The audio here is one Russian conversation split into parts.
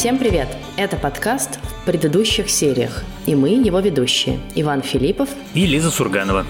Всем привет! Это подкаст в предыдущих сериях, и мы его ведущие Иван Филиппов и Лиза Сурганова.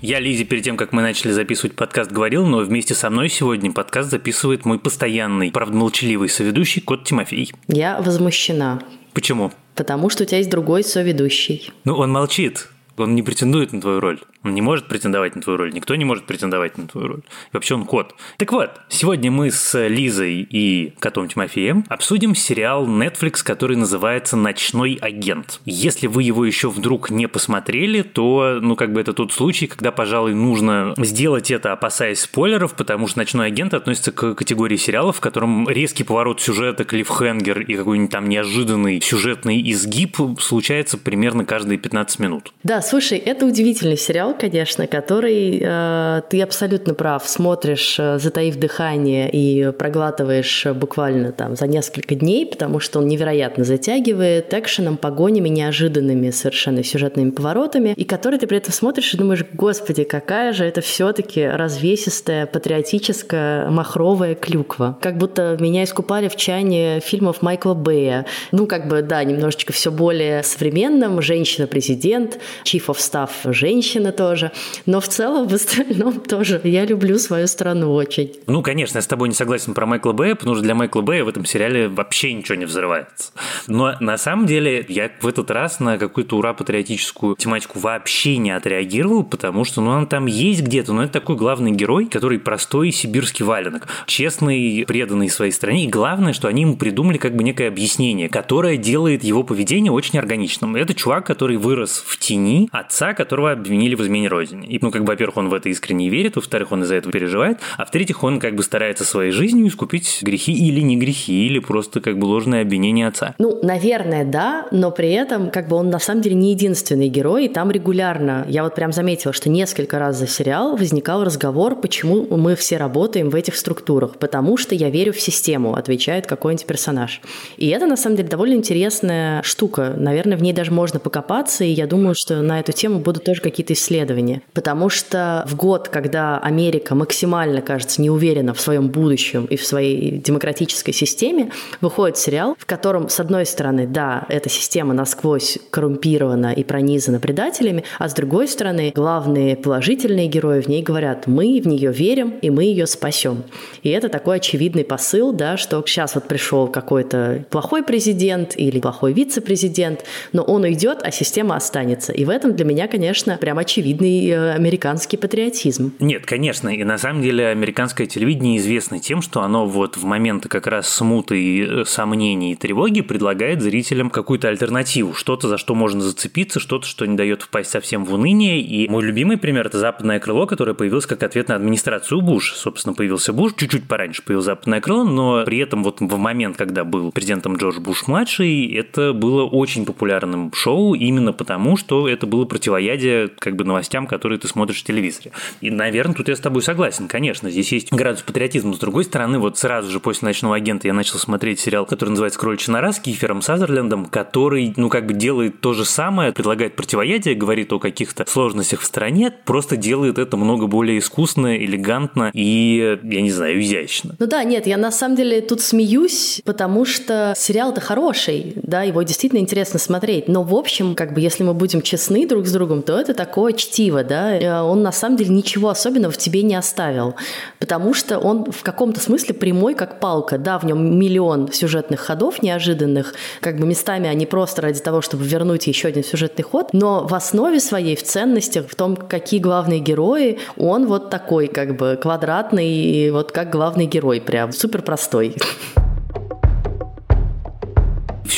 Я Лизе перед тем, как мы начали записывать подкаст, говорил, но вместе со мной сегодня подкаст записывает мой постоянный, правда молчаливый соведущий кот Тимофей. Я возмущена. Почему? Потому что у тебя есть другой соведущий. Ну, он молчит. Он не претендует на твою роль. Он не может претендовать на твою роль. Никто не может претендовать на твою роль. И вообще он кот. Так вот, сегодня мы с Лизой и котом Тимофеем обсудим сериал Netflix, который называется «Ночной агент». Если вы его еще вдруг не посмотрели, то, ну, как бы это тот случай, когда, пожалуй, нужно сделать это, опасаясь спойлеров, потому что «Ночной агент» относится к категории сериалов, в котором резкий поворот сюжета, клиффхенгер и какой-нибудь там неожиданный сюжетный изгиб случается примерно каждые 15 минут. Да, слушай, это удивительный сериал, конечно, который э, ты абсолютно прав. Смотришь, э, затаив дыхание и проглатываешь буквально там за несколько дней, потому что он невероятно затягивает экшеном, погонями, неожиданными совершенно сюжетными поворотами, и который ты при этом смотришь и думаешь, господи, какая же это все-таки развесистая, патриотическая, махровая клюква. Как будто меня искупали в чане фильмов Майкла Бэя. Ну, как бы, да, немножечко все более современным. Женщина-президент, chief of staff женщина тоже. Но в целом, в остальном тоже я люблю свою страну очень. Ну, конечно, я с тобой не согласен про Майкла Бэя, потому что для Майкла Бэя в этом сериале вообще ничего не взрывается. Но на самом деле я в этот раз на какую-то ура-патриотическую тематику вообще не отреагировал, потому что ну, он там есть где-то, но это такой главный герой, который простой сибирский валенок, честный, преданный своей стране. И главное, что они ему придумали как бы некое объяснение, которое делает его поведение очень органичным. Это чувак, который вырос в тени, отца, которого обвинили в измене родине. И, ну, как бы, во-первых, он в это искренне верит, во-вторых, он из-за этого переживает, а в-третьих, он как бы старается своей жизнью искупить грехи или не грехи, или просто как бы ложное обвинение отца. Ну, наверное, да, но при этом как бы он на самом деле не единственный герой, и там регулярно, я вот прям заметила, что несколько раз за сериал возникал разговор, почему мы все работаем в этих структурах, потому что я верю в систему, отвечает какой-нибудь персонаж. И это на самом деле довольно интересная штука, наверное, в ней даже можно покопаться, и я думаю, что на эту тему будут тоже какие-то исследования. Потому что в год, когда Америка максимально, кажется, не уверена в своем будущем и в своей демократической системе, выходит сериал, в котором, с одной стороны, да, эта система насквозь коррумпирована и пронизана предателями, а с другой стороны, главные положительные герои в ней говорят, мы в нее верим, и мы ее спасем. И это такой очевидный посыл, да, что сейчас вот пришел какой-то плохой президент или плохой вице-президент, но он уйдет, а система останется. И в этом для меня, конечно, прям очевидный э, американский патриотизм. Нет, конечно, и на самом деле американское телевидение известно тем, что оно вот в моменты как раз смуты, э, сомнений и тревоги предлагает зрителям какую-то альтернативу, что-то, за что можно зацепиться, что-то, что не дает впасть совсем в уныние. И мой любимый пример – это «Западное крыло», которое появилось как ответ на администрацию Буш. Собственно, появился Буш, чуть-чуть пораньше появилось «Западное крыло», но при этом вот в момент, когда был президентом Джордж Буш-младший, это было очень популярным шоу именно потому, что это было противоядие как бы новостям, которые ты смотришь в телевизоре. И, наверное, тут я с тобой согласен, конечно, здесь есть градус патриотизма. С другой стороны, вот сразу же после «Ночного агента» я начал смотреть сериал, который называется «Кроличья нора» с Кифером Сазерлендом, который, ну, как бы делает то же самое, предлагает противоядие, говорит о каких-то сложностях в стране, просто делает это много более искусно, элегантно и, я не знаю, изящно. Ну да, нет, я на самом деле тут смеюсь, потому что сериал-то хороший, да, его действительно интересно смотреть, но в общем, как бы, если мы будем честны друг с другом, то это такое чтиво, да, э, он на самом деле ничего особенного в тебе не оставил, потому что он в каком-то смысле прямой, как палка, да, в нем миллион сюжетных ходов неожиданных, как бы местами они просто ради того, чтобы вернуть еще один сюжетный ход, но в основе своей, в ценностях, в том, какие главные герои, он вот такой, как бы квадратный, вот как главный герой, прям супер простой.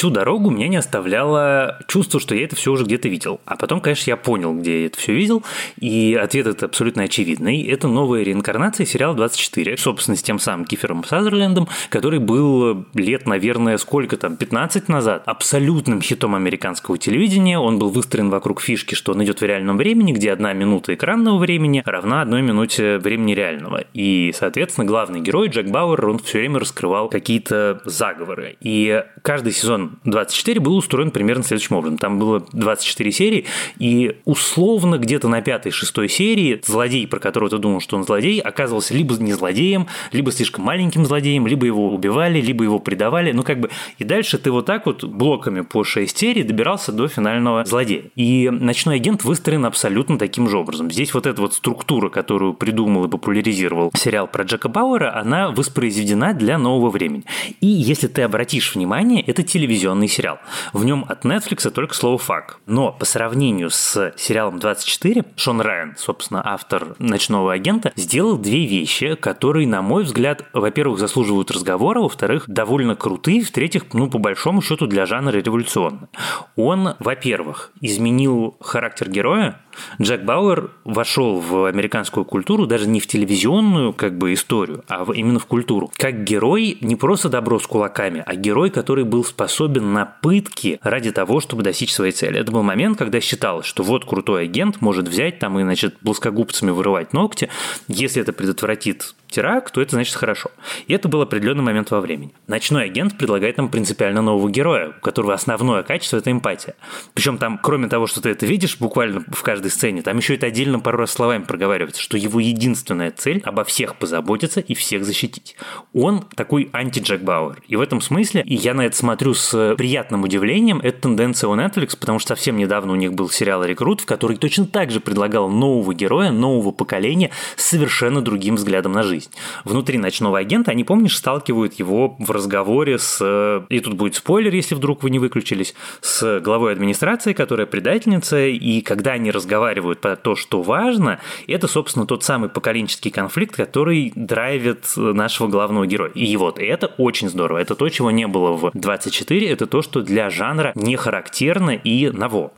Всю дорогу меня не оставляло чувство, что я это все уже где-то видел. А потом, конечно, я понял, где я это все видел, и ответ это абсолютно очевидный. Это новая реинкарнация сериала 24, собственно, с тем самым Кифером Сазерлендом, который был лет, наверное, сколько там, 15 назад, абсолютным хитом американского телевидения. Он был выстроен вокруг фишки, что он идет в реальном времени, где одна минута экранного времени равна одной минуте времени реального. И, соответственно, главный герой Джек Бауэр, он все время раскрывал какие-то заговоры. И каждый сезон 24 был устроен примерно следующим образом. Там было 24 серии, и условно где-то на пятой-шестой серии злодей, про которого ты думал, что он злодей, оказывался либо не злодеем, либо слишком маленьким злодеем, либо его убивали, либо его предавали. Ну, как бы, и дальше ты вот так вот блоками по 6 серий добирался до финального злодея. И «Ночной агент» выстроен абсолютно таким же образом. Здесь вот эта вот структура, которую придумал и популяризировал сериал про Джека Бауэра, она воспроизведена для нового времени. И если ты обратишь внимание, это телевизионный сериал. В нем от Netflix только слово «фак». Но по сравнению с сериалом 24, Шон Райан, собственно, автор «Ночного агента», сделал две вещи, которые, на мой взгляд, во-первых, заслуживают разговора, во-вторых, довольно крутые, в-третьих, ну, по большому счету, для жанра революционны. Он, во-первых, изменил характер героя, Джек Бауэр вошел в американскую культуру даже не в телевизионную как бы историю, а именно в культуру. Как герой не просто добро с кулаками, а герой, который был способен на пытки ради того, чтобы достичь своей цели. Это был момент, когда считалось, что вот крутой агент может взять там и, значит, плоскогубцами вырывать ногти. Если это предотвратит теракт, то это значит хорошо. И это был определенный момент во времени. Ночной агент предлагает нам принципиально нового героя, у которого основное качество – это эмпатия. Причем там, кроме того, что ты это видишь буквально в каждой сцене, там еще это отдельно пару раз словами проговаривается, что его единственная цель – обо всех позаботиться и всех защитить. Он такой анти-Джек Бауэр. И в этом смысле, и я на это смотрю с приятным удивлением, это тенденция у Netflix, потому что совсем недавно у них был сериал «Рекрут», в который точно так же предлагал нового героя, нового поколения с совершенно другим взглядом на жизнь. Внутри ночного агента они, помнишь, сталкивают его в разговоре с... И тут будет спойлер, если вдруг вы не выключились. С главой администрации, которая предательница. И когда они разговаривают про то, что важно, это, собственно, тот самый поколенческий конфликт, который драйвит нашего главного героя. И вот это очень здорово. Это то, чего не было в 24. Это то, что для жанра не характерно и ново.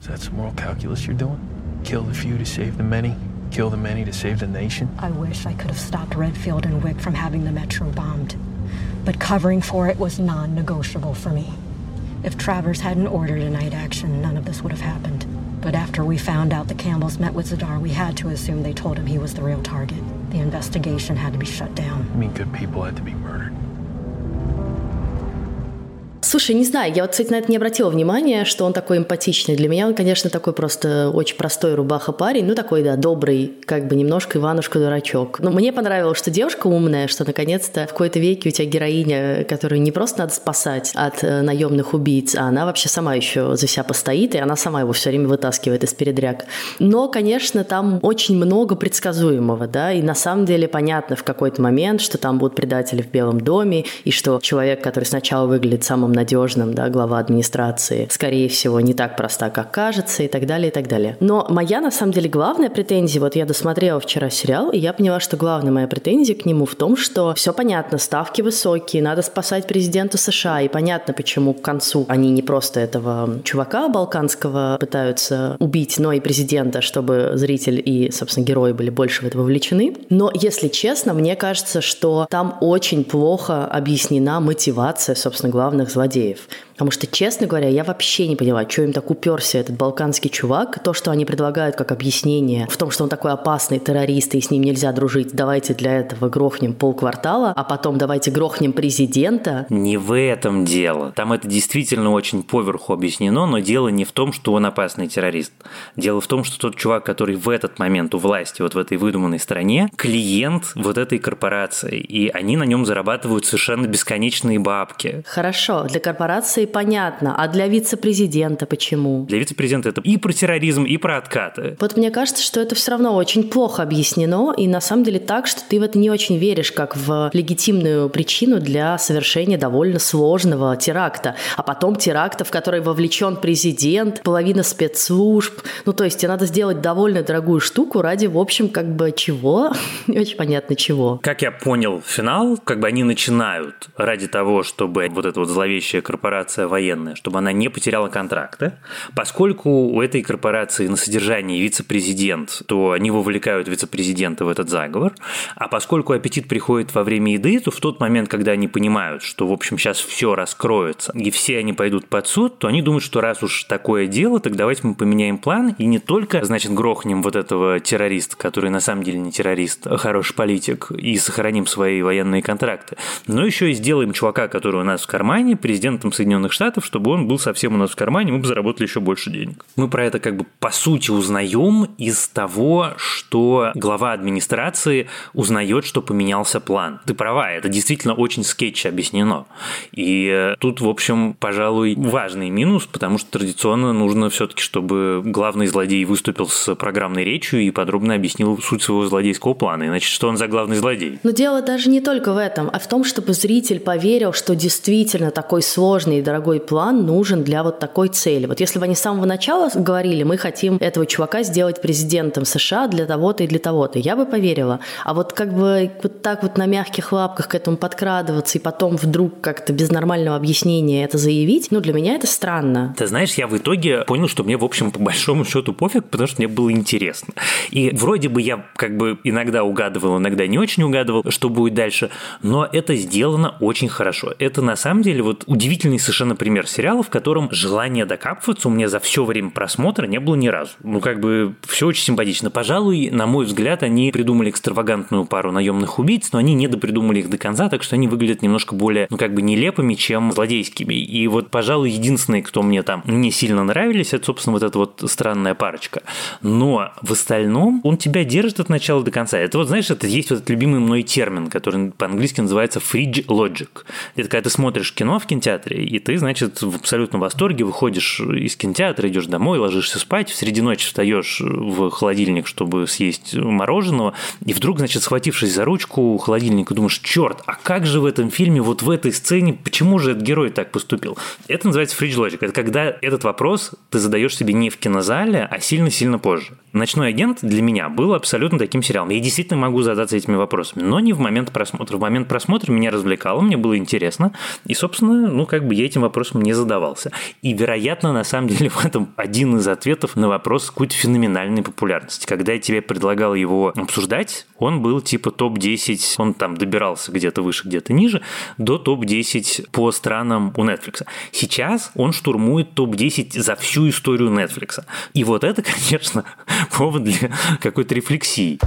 Kill the few to save the many kill the many to save the nation? I wish I could have stopped Redfield and Wick from having the metro bombed. But covering for it was non negotiable for me. If Travers hadn't ordered a night action, none of this would have happened. But after we found out the Campbells met with Zadar, we had to assume they told him he was the real target. The investigation had to be shut down. I mean, good people had to be Слушай, не знаю, я вот, кстати, на это не обратила внимания, что он такой эмпатичный. Для меня он, конечно, такой просто очень простой рубаха парень, ну такой, да, добрый, как бы немножко Иванушка-дурачок. Но мне понравилось, что девушка умная, что наконец-то в какой-то веке у тебя героиня, которую не просто надо спасать от э, наемных убийц, а она вообще сама еще за себя постоит, и она сама его все время вытаскивает из передряг. Но, конечно, там очень много предсказуемого, да, и на самом деле понятно в какой-то момент, что там будут предатели в Белом доме, и что человек, который сначала выглядит самым надежным, да, глава администрации, скорее всего, не так проста, как кажется, и так далее, и так далее. Но моя, на самом деле, главная претензия, вот я досмотрела вчера сериал, и я поняла, что главная моя претензия к нему в том, что все понятно, ставки высокие, надо спасать президента США, и понятно, почему к концу они не просто этого чувака балканского пытаются убить, но и президента, чтобы зритель и, собственно, герои были больше в это вовлечены. Но, если честно, мне кажется, что там очень плохо объяснена мотивация, собственно, главных злодеев злодеев. Потому что, честно говоря, я вообще не поняла, что им так уперся этот балканский чувак. То, что они предлагают как объяснение в том, что он такой опасный террорист, и с ним нельзя дружить, давайте для этого грохнем полквартала, а потом давайте грохнем президента. Не в этом дело. Там это действительно очень поверху объяснено, но дело не в том, что он опасный террорист. Дело в том, что тот чувак, который в этот момент у власти, вот в этой выдуманной стране, клиент вот этой корпорации, и они на нем зарабатывают совершенно бесконечные бабки. Хорошо, для корпорации Франции понятно, а для вице-президента почему? Для вице-президента это и про терроризм, и про откаты. Вот мне кажется, что это все равно очень плохо объяснено, и на самом деле так, что ты в это не очень веришь, как в легитимную причину для совершения довольно сложного теракта. А потом теракта, в который вовлечен президент, половина спецслужб. Ну, то есть тебе надо сделать довольно дорогую штуку ради, в общем, как бы чего? не очень понятно чего. Как я понял финал, как бы они начинают ради того, чтобы вот эта вот зловещая корпорация корпорация военная, чтобы она не потеряла контракты. Поскольку у этой корпорации на содержании вице-президент, то они вовлекают вице-президента в этот заговор. А поскольку аппетит приходит во время еды, то в тот момент, когда они понимают, что, в общем, сейчас все раскроется, и все они пойдут под суд, то они думают, что раз уж такое дело, так давайте мы поменяем план, и не только, значит, грохнем вот этого террориста, который на самом деле не террорист, а хороший политик, и сохраним свои военные контракты, но еще и сделаем чувака, который у нас в кармане, президентом Соединенных Соединенных Штатов, чтобы он был совсем у нас в кармане, мы бы заработали еще больше денег. Мы про это как бы по сути узнаем из того, что глава администрации узнает, что поменялся план. Ты права, это действительно очень скетч объяснено. И э, тут, в общем, пожалуй, важный минус, потому что традиционно нужно все-таки, чтобы главный злодей выступил с программной речью и подробно объяснил суть своего злодейского плана. Иначе что он за главный злодей? Но дело даже не только в этом, а в том, чтобы зритель поверил, что действительно такой сложный и дорогой план нужен для вот такой цели. Вот если бы они с самого начала говорили, мы хотим этого чувака сделать президентом США для того-то и для того-то, я бы поверила. А вот как бы вот так вот на мягких лапках к этому подкрадываться и потом вдруг как-то без нормального объяснения это заявить, ну, для меня это странно. Ты знаешь, я в итоге понял, что мне, в общем, по большому счету пофиг, потому что мне было интересно. И вроде бы я как бы иногда угадывал, иногда не очень угадывал, что будет дальше, но это сделано очень хорошо. Это на самом деле вот удивительный совершенно пример сериала, в котором желание докапываться у меня за все время просмотра не было ни разу. Ну, как бы все очень симпатично. Пожалуй, на мой взгляд, они придумали экстравагантную пару наемных убийц, но они не допридумали их до конца, так что они выглядят немножко более, ну, как бы нелепыми, чем злодейскими. И вот, пожалуй, единственные, кто мне там не сильно нравились, это, собственно, вот эта вот странная парочка. Но в остальном он тебя держит от начала до конца. Это вот, знаешь, это есть вот этот любимый мной термин, который по-английски называется fridge logic. Это когда ты смотришь кино в кинотеатре, и ты, значит, в абсолютном восторге выходишь из кинотеатра, идешь домой, ложишься спать, в среди ночи встаешь в холодильник, чтобы съесть мороженого, и вдруг, значит, схватившись за ручку холодильника, думаешь, черт, а как же в этом фильме, вот в этой сцене, почему же этот герой так поступил? Это называется fridge logic. Это когда этот вопрос ты задаешь себе не в кинозале, а сильно-сильно позже. «Ночной агент» для меня был абсолютно таким сериалом. Я действительно могу задаться этими вопросами, но не в момент просмотра. В момент просмотра меня развлекало, мне было интересно, и, собственно, ну, как бы я этим вопросом не задавался. И, вероятно, на самом деле в этом один из ответов на вопрос какой-то феноменальной популярности. Когда я тебе предлагал его обсуждать, он был типа топ-10, он там добирался где-то выше, где-то ниже, до топ-10 по странам у Netflix. Сейчас он штурмует топ-10 за всю историю Netflix. И вот это, конечно, повод для какой-то рефлексии.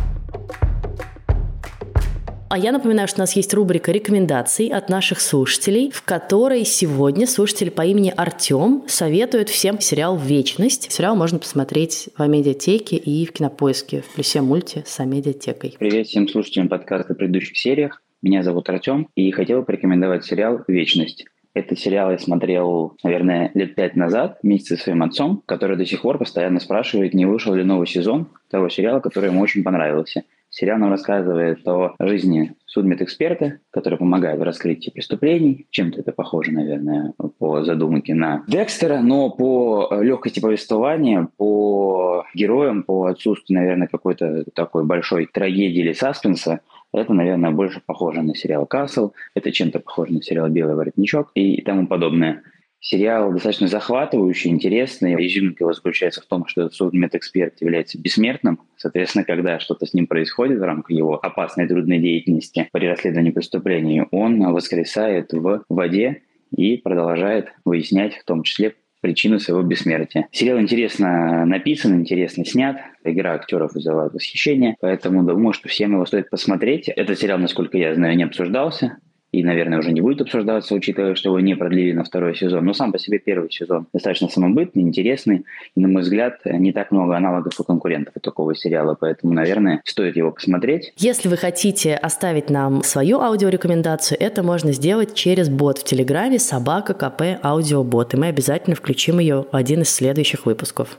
А я напоминаю, что у нас есть рубрика рекомендаций от наших слушателей, в которой сегодня слушатель по имени Артем советует всем сериал «Вечность». Сериал можно посмотреть в медиатеке и в кинопоиске в плюсе мульти с медиатекой. Привет всем слушателям подкаста в предыдущих сериях. Меня зовут Артем, и хотел порекомендовать сериал «Вечность». Этот сериал я смотрел, наверное, лет пять назад вместе со своим отцом, который до сих пор постоянно спрашивает, не вышел ли новый сезон того сериала, который ему очень понравился. Сериал нам рассказывает о жизни судмедэксперта, который помогает в раскрытии преступлений. Чем-то это похоже, наверное, по задумке на Декстера, но по легкости повествования, по героям, по отсутствию, наверное, какой-то такой большой трагедии или саспенса, это, наверное, больше похоже на сериал «Касл», это чем-то похоже на сериал «Белый воротничок» и тому подобное. Сериал достаточно захватывающий, интересный. Изюминка его заключается в том, что судмедэксперт является бессмертным. Соответственно, когда что-то с ним происходит в рамках его опасной трудной деятельности при расследовании преступлений, он воскресает в воде и продолжает выяснять в том числе причину своего бессмертия. Сериал интересно написан, интересно снят, игра актеров вызывает восхищение, поэтому думаю, что всем его стоит посмотреть. Этот сериал, насколько я знаю, не обсуждался, и, наверное, уже не будет обсуждаться, учитывая, что его не продлили на второй сезон. Но сам по себе первый сезон достаточно самобытный, интересный. И, на мой взгляд, не так много аналогов у конкурентов у такого сериала, поэтому, наверное, стоит его посмотреть. Если вы хотите оставить нам свою аудиорекомендацию, это можно сделать через бот в Телеграме собака КП аудиобот, и мы обязательно включим ее в один из следующих выпусков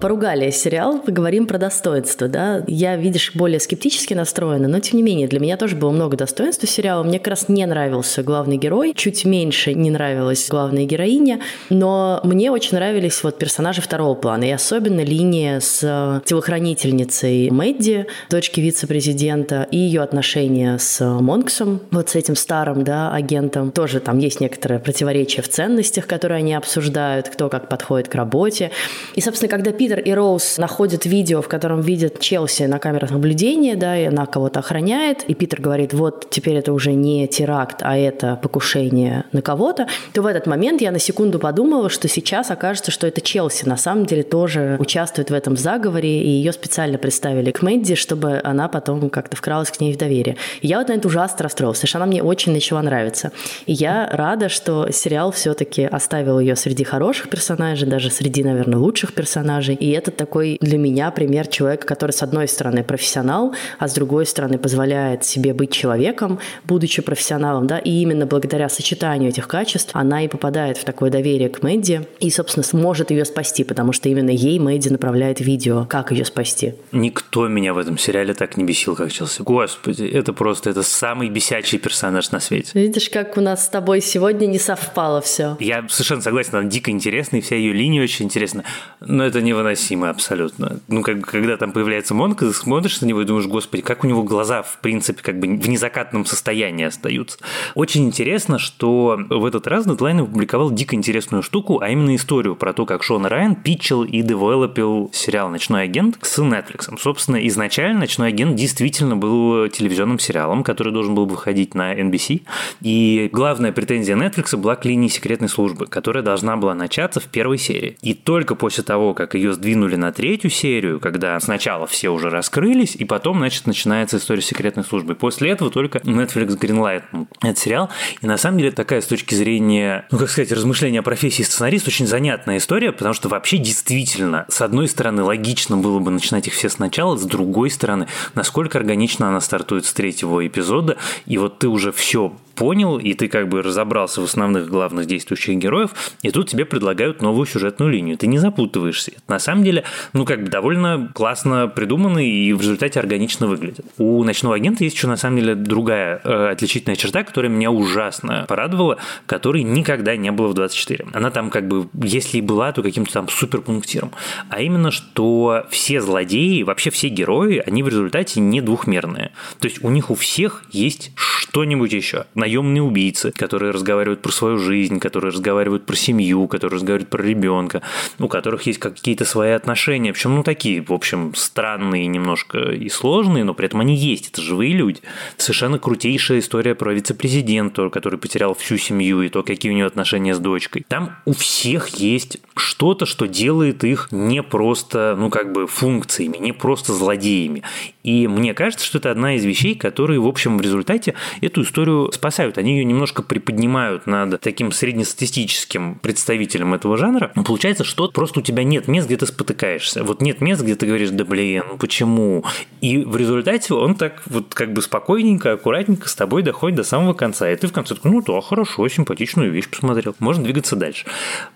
поругали сериал, поговорим про достоинства, да. Я, видишь, более скептически настроена, но тем не менее, для меня тоже было много достоинств у сериала. Мне как раз не нравился главный герой, чуть меньше не нравилась главная героиня, но мне очень нравились вот персонажи второго плана, и особенно линия с телохранительницей Мэдди, дочки вице-президента, и ее отношения с Монксом, вот с этим старым, да, агентом. Тоже там есть некоторое противоречие в ценностях, которые они обсуждают, кто как подходит к работе. И, собственно, когда Питер и Роуз находят видео, в котором видят Челси на камерах наблюдения, да, и она кого-то охраняет, и Питер говорит, вот теперь это уже не теракт, а это покушение на кого-то, то в этот момент я на секунду подумала, что сейчас окажется, что это Челси на самом деле тоже участвует в этом заговоре, и ее специально представили к Мэдди, чтобы она потом как-то вкралась к ней в доверие. И я вот на это ужасно расстроилась, потому что она мне очень начала нравиться. И я рада, что сериал все-таки оставил ее среди хороших персонажей, даже среди, наверное, лучших персонажей. И это такой для меня пример человека, который, с одной стороны, профессионал, а с другой стороны, позволяет себе быть человеком, будучи профессионалом, да, и именно благодаря сочетанию этих качеств она и попадает в такое доверие к Мэдди и, собственно, сможет ее спасти, потому что именно ей Мэдди направляет видео, как ее спасти. Никто меня в этом сериале так не бесил, как Челси. Господи, это просто, это самый бесячий персонаж на свете. Видишь, как у нас с тобой сегодня не совпало все. Я совершенно согласен, она дико интересная, и вся ее линия очень интересна, но это невыносимо абсолютно. Ну, как, когда там появляется Монка, ты смотришь на него и думаешь, господи, как у него глаза, в принципе, как бы в незакатном состоянии остаются. Очень интересно, что в этот раз Deadline опубликовал дико интересную штуку, а именно историю про то, как Шон Райан питчил и девелопил сериал «Ночной агент» с Netflix. Собственно, изначально «Ночной агент» действительно был телевизионным сериалом, который должен был выходить на NBC. И главная претензия Netflix была к линии секретной службы, которая должна была начаться в первой серии. И только после того, как ее сдвинули на третью серию, когда сначала все уже раскрылись, и потом, значит, начинается история секретной службы. После этого только Netflix Greenlight этот сериал. И на самом деле такая с точки зрения, ну, как сказать, размышления о профессии сценариста очень занятная история, потому что вообще действительно, с одной стороны, логично было бы начинать их все сначала, с другой стороны, насколько органично она стартует с третьего эпизода, и вот ты уже все понял, и ты как бы разобрался в основных главных действующих героев, и тут тебе предлагают новую сюжетную линию. Ты не запутываешься. Это на самом деле, ну, как бы довольно классно придумано и в результате органично выглядит. У «Ночного агента» есть еще, на самом деле, другая э, отличительная черта, которая меня ужасно порадовала, которой никогда не было в 24. Она там как бы, если и была, то каким-то там суперпунктиром. А именно, что все злодеи, вообще все герои, они в результате не двухмерные. То есть у них у всех есть что-нибудь еще наемные убийцы, которые разговаривают про свою жизнь, которые разговаривают про семью, которые разговаривают про ребенка, у которых есть какие-то свои отношения, причем, ну, такие, в общем, странные немножко и сложные, но при этом они есть, это живые люди. Совершенно крутейшая история про вице-президента, который потерял всю семью, и то, какие у него отношения с дочкой. Там у всех есть что-то, что делает их не просто, ну, как бы функциями, не просто злодеями. И мне кажется, что это одна из вещей, которые, в общем, в результате эту историю спасают. Они ее немножко приподнимают над таким среднестатистическим представителем этого жанра. Но получается, что просто у тебя нет мест, где ты спотыкаешься. Вот нет мест, где ты говоришь, да блин, ну почему? И в результате он так вот как бы спокойненько, аккуратненько с тобой доходит до самого конца. И ты в конце такой, ну да, хорошо, симпатичную вещь посмотрел. Можно двигаться дальше.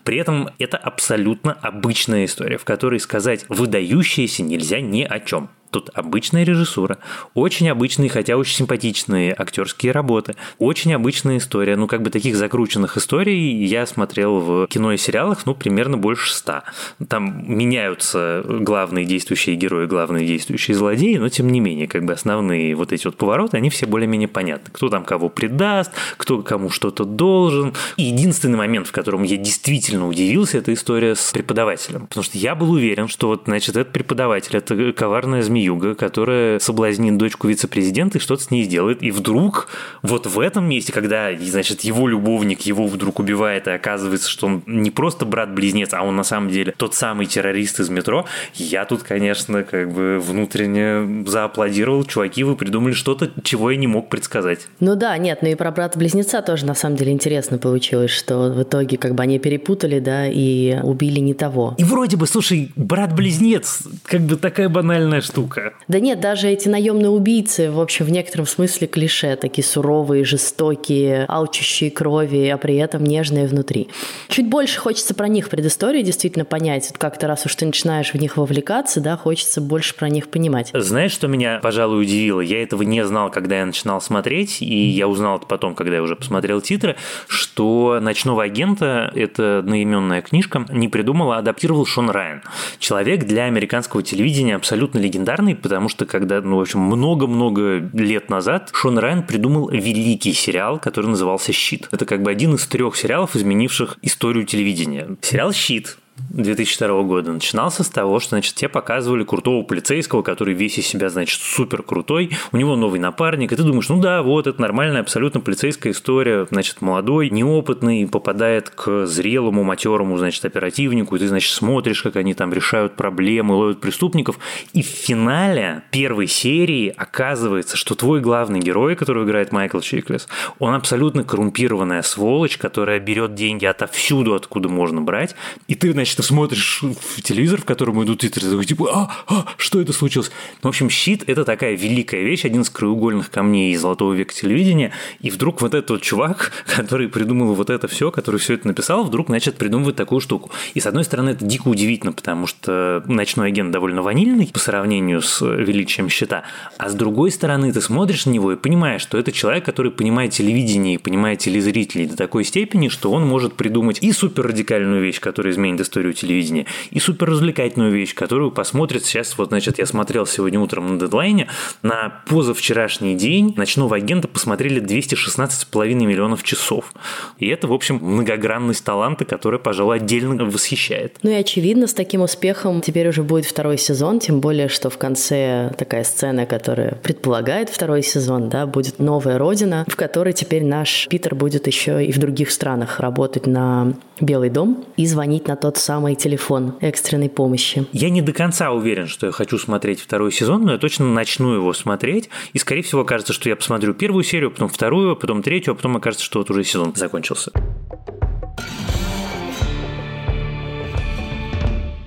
При этом это абсолютно обычная история, в которой сказать выдающееся нельзя ни о чем. Тут обычная режиссура, очень обычные, хотя очень симпатичные актерские работы, очень обычная история. Ну, как бы таких закрученных историй я смотрел в кино и сериалах, ну, примерно больше ста. Там меняются главные действующие герои, главные действующие злодеи, но тем не менее, как бы основные вот эти вот повороты, они все более-менее понятны. Кто там кого предаст, кто кому что-то должен. И единственный момент, в котором я действительно удивился, это история с преподавателем. Потому что я был уверен, что вот, значит, этот преподаватель, это коварная змея Юга, которая соблазнит дочку вице-президента и что-то с ней сделает. И вдруг вот в этом месте, когда, значит, его любовник его вдруг убивает, и оказывается, что он не просто брат-близнец, а он на самом деле тот самый террорист из метро, я тут, конечно, как бы внутренне зааплодировал. Чуваки, вы придумали что-то, чего я не мог предсказать. Ну да, нет, ну и про брата-близнеца тоже на самом деле интересно получилось, что в итоге как бы они перепутали, да, и убили не того. И вроде бы, слушай, брат-близнец, как бы такая банальная штука штука. Да нет, даже эти наемные убийцы, в общем, в некотором смысле клише, такие суровые, жестокие, алчущие крови, а при этом нежные внутри. Чуть больше хочется про них предыстории действительно понять. Вот как-то раз уж ты начинаешь в них вовлекаться, да, хочется больше про них понимать. Знаешь, что меня, пожалуй, удивило? Я этого не знал, когда я начинал смотреть, и я узнал это потом, когда я уже посмотрел титры, что «Ночного агента» — это одноименная книжка, не придумал, а адаптировал Шон Райан. Человек для американского телевидения абсолютно легендарный, популярный, потому что когда, ну, в общем, много-много лет назад Шон Райан придумал великий сериал, который назывался «Щит». Это как бы один из трех сериалов, изменивших историю телевидения. Сериал «Щит» 2002 года начинался с того, что, значит, тебе показывали крутого полицейского, который весь из себя, значит, супер крутой, у него новый напарник, и ты думаешь, ну да, вот, это нормальная абсолютно полицейская история, значит, молодой, неопытный, попадает к зрелому, матерому, значит, оперативнику, и ты, значит, смотришь, как они там решают проблемы, ловят преступников, и в финале первой серии оказывается, что твой главный герой, который играет Майкл Чиклес, он абсолютно коррумпированная сволочь, которая берет деньги отовсюду, откуда можно брать, и ты, значит, ты смотришь в телевизор, в котором идут титры, такой, типа, а, а, что это случилось? Ну, в общем, щит – это такая великая вещь, один из краеугольных камней золотого века телевидения, и вдруг вот этот вот чувак, который придумал вот это все, который все это написал, вдруг начать придумывать такую штуку. И с одной стороны, это дико удивительно, потому что ночной агент довольно ванильный по сравнению с величием щита, а с другой стороны, ты смотришь на него и понимаешь, что это человек, который понимает телевидение и понимает телезрителей до такой степени, что он может придумать и супер радикальную вещь, которая изменит историю телевидения, и супер развлекательную вещь, которую посмотрит сейчас, вот, значит, я смотрел сегодня утром на дедлайне, на позавчерашний день ночного агента посмотрели 216,5 миллионов часов. И это, в общем, многогранность таланта, которая, пожалуй, отдельно восхищает. Ну и очевидно, с таким успехом теперь уже будет второй сезон, тем более, что в конце такая сцена, которая предполагает второй сезон, да, будет новая родина, в которой теперь наш Питер будет еще и в других странах работать на Белый дом и звонить на тот самый телефон экстренной помощи. Я не до конца уверен, что я хочу смотреть второй сезон, но я точно начну его смотреть. И, скорее всего, кажется, что я посмотрю первую серию, потом вторую, потом третью, а потом окажется, что вот уже сезон закончился.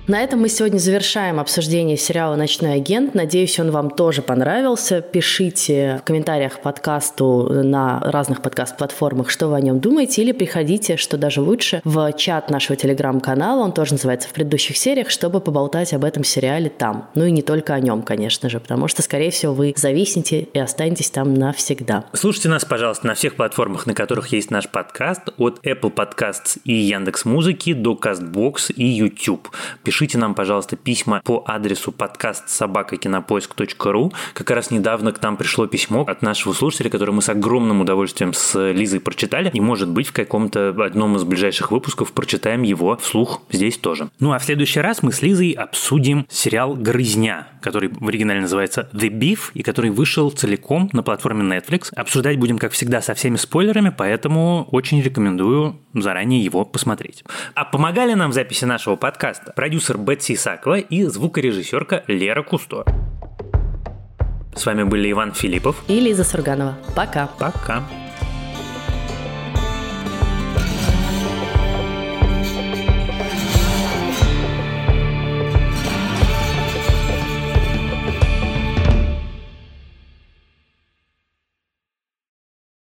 На этом мы сегодня завершаем обсуждение сериала «Ночной агент». Надеюсь, он вам тоже понравился. Пишите в комментариях подкасту на разных подкаст-платформах, что вы о нем думаете, или приходите, что даже лучше, в чат нашего телеграм-канала, он тоже называется в предыдущих сериях, чтобы поболтать об этом сериале там. Ну и не только о нем, конечно же, потому что, скорее всего, вы зависнете и останетесь там навсегда. Слушайте нас, пожалуйста, на всех платформах, на которых есть наш подкаст, от Apple Podcasts и Яндекс Музыки до CastBox и YouTube пишите нам, пожалуйста, письма по адресу подкаст собакакинопоиск.ру. Как раз недавно к нам пришло письмо от нашего слушателя, которое мы с огромным удовольствием с Лизой прочитали. И, может быть, в каком-то одном из ближайших выпусков прочитаем его вслух здесь тоже. Ну а в следующий раз мы с Лизой обсудим сериал «Грызня», который в оригинале называется «The Beef» и который вышел целиком на платформе Netflix. Обсуждать будем, как всегда, со всеми спойлерами, поэтому очень рекомендую заранее его посмотреть. А помогали нам в записи нашего подкаста продюсер продюсер Бетси Исакова и звукорежиссерка Лера Кусто. С вами были Иван Филиппов и Лиза Сурганова. Пока. Пока.